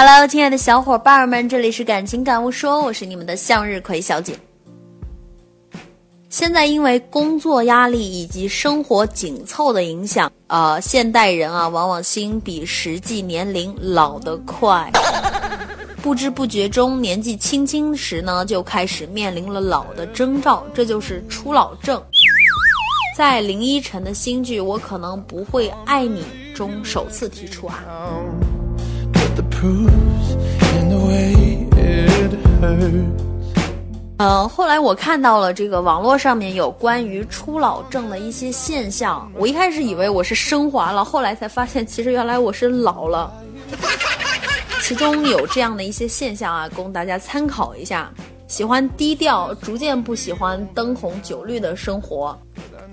Hello，亲爱的小伙伴们，这里是感情感悟说，我是你们的向日葵小姐。现在因为工作压力以及生活紧凑的影响，呃，现代人啊，往往心比实际年龄老得快，不知不觉中，年纪轻轻时呢，就开始面临了老的征兆，这就是初老症。在林依晨的新剧《我可能不会爱你》中首次提出啊。呃，后来我看到了这个网络上面有关于初老症的一些现象，我一开始以为我是升华了，后来才发现其实原来我是老了。其中有这样的一些现象啊，供大家参考一下：喜欢低调，逐渐不喜欢灯红酒绿的生活。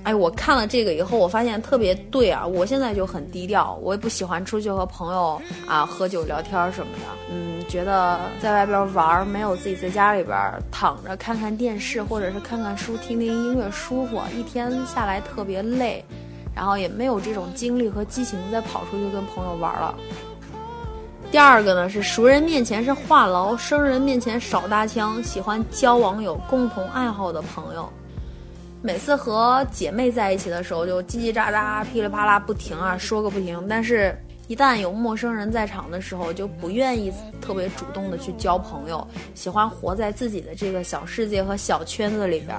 哎，我看了这个以后，我发现特别对啊！我现在就很低调，我也不喜欢出去和朋友啊喝酒聊天什么的。嗯，觉得在外边玩没有自己在家里边躺着看看电视或者是看看书、听听音乐舒服，一天下来特别累，然后也没有这种精力和激情再跑出去跟朋友玩了。第二个呢是熟人面前是话痨，生人面前少搭腔，喜欢交往有共同爱好的朋友。每次和姐妹在一起的时候，就叽叽喳喳、噼里啪啦不停啊，说个不停。但是，一旦有陌生人在场的时候，就不愿意特别主动的去交朋友，喜欢活在自己的这个小世界和小圈子里边，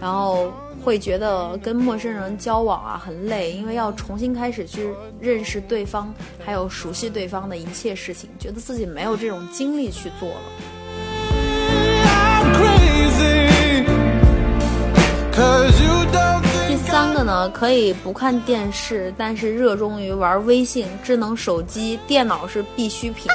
然后会觉得跟陌生人交往啊很累，因为要重新开始去认识对方，还有熟悉对方的一切事情，觉得自己没有这种精力去做了。第三个呢，可以不看电视，但是热衷于玩微信、智能手机、电脑是必需品。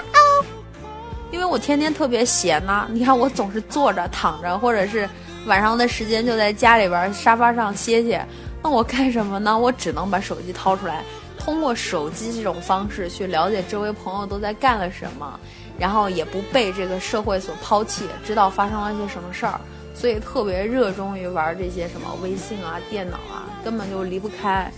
因为我天天特别闲呐，你看我总是坐着、躺着，或者是晚上的时间就在家里边沙发上歇歇。那我干什么呢？我只能把手机掏出来，通过手机这种方式去了解周围朋友都在干了什么，然后也不被这个社会所抛弃，知道发生了些什么事儿。所以特别热衷于玩这些什么微信啊、电脑啊，根本就离不开。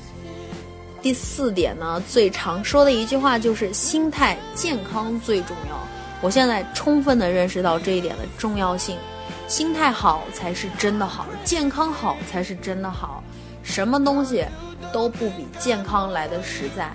第四点呢，最常说的一句话就是心态健康最重要。我现在充分的认识到这一点的重要性，心态好才是真的好，健康好才是真的好，什么东西都不比健康来的实在。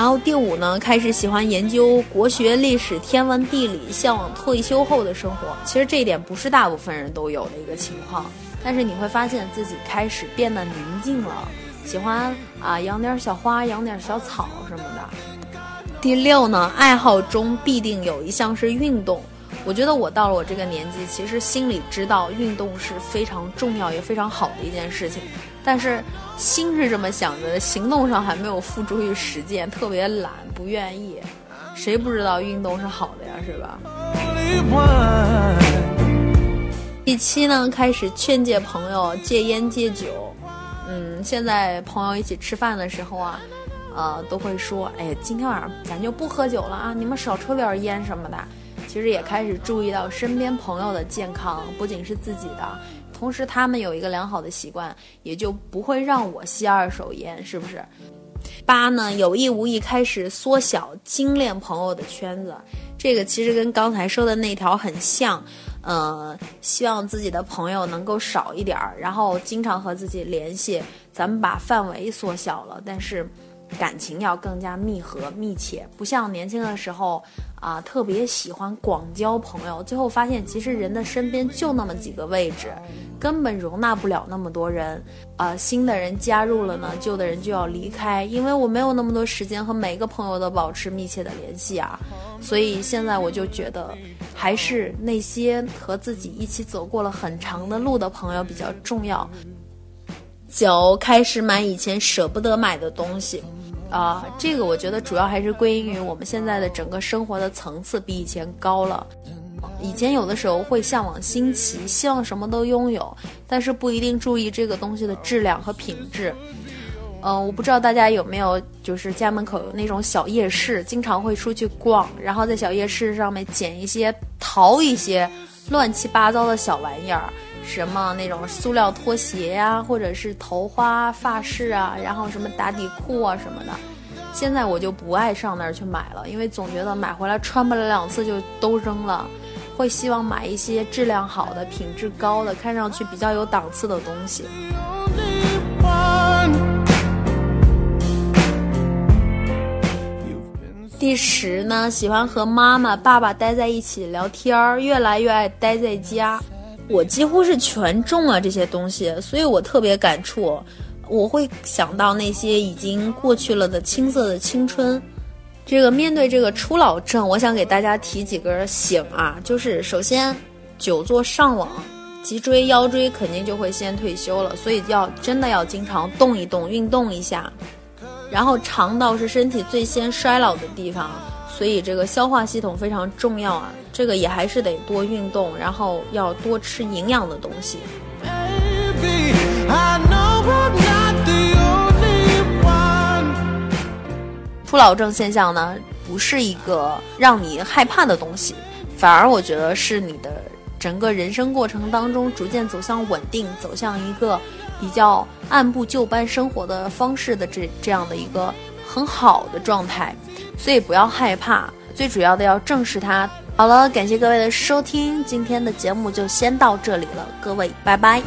然后第五呢，开始喜欢研究国学、历史、天文、地理，向往退休后的生活。其实这一点不是大部分人都有的一个情况，但是你会发现自己开始变得宁静了，喜欢啊养点小花、养点小草什么的。第六呢，爱好中必定有一项是运动。我觉得我到了我这个年纪，其实心里知道运动是非常重要也非常好的一件事情，但是心是这么想着，行动上还没有付诸于实践，特别懒，不愿意。谁不知道运动是好的呀，是吧？第七呢，开始劝诫朋友戒烟戒酒。嗯，现在朋友一起吃饭的时候啊，呃，都会说，哎，今天晚上咱就不喝酒了啊，你们少抽点烟什么的。其实也开始注意到身边朋友的健康，不仅是自己的，同时他们有一个良好的习惯，也就不会让我吸二手烟，是不是？八呢，有意无意开始缩小精炼朋友的圈子，这个其实跟刚才说的那条很像，呃，希望自己的朋友能够少一点儿，然后经常和自己联系，咱们把范围缩小了，但是。感情要更加密合密切，不像年轻的时候啊，特别喜欢广交朋友。最后发现，其实人的身边就那么几个位置，根本容纳不了那么多人。啊，新的人加入了呢，旧的人就要离开，因为我没有那么多时间和每个朋友都保持密切的联系啊。所以现在我就觉得，还是那些和自己一起走过了很长的路的朋友比较重要。九，开始买以前舍不得买的东西。啊，这个我觉得主要还是归因于我们现在的整个生活的层次比以前高了。以前有的时候会向往新奇，希望什么都拥有，但是不一定注意这个东西的质量和品质。嗯，我不知道大家有没有，就是家门口有那种小夜市，经常会出去逛，然后在小夜市上面捡一些、淘一些乱七八糟的小玩意儿。什么那种塑料拖鞋呀，或者是头花发饰啊，然后什么打底裤啊什么的。现在我就不爱上那儿去买了，因为总觉得买回来穿不了两次就都扔了，会希望买一些质量好的、品质高的、看上去比较有档次的东西。第十呢，喜欢和妈妈、爸爸待在一起聊天儿，越来越爱待在家。我几乎是全中了这些东西，所以我特别感触。我会想到那些已经过去了的青涩的青春。这个面对这个初老症，我想给大家提几个醒啊，就是首先，久坐上网，脊椎腰椎肯定就会先退休了，所以要真的要经常动一动，运动一下。然后肠道是身体最先衰老的地方，所以这个消化系统非常重要啊。这个也还是得多运动，然后要多吃营养的东西。初老症现象呢，不是一个让你害怕的东西，反而我觉得是你的整个人生过程当中逐渐走向稳定，走向一个。比较按部就班生活的方式的这这样的一个很好的状态，所以不要害怕，最主要的要正视它。好了感谢各位的收听今天的节目就先到这里了各位拜拜。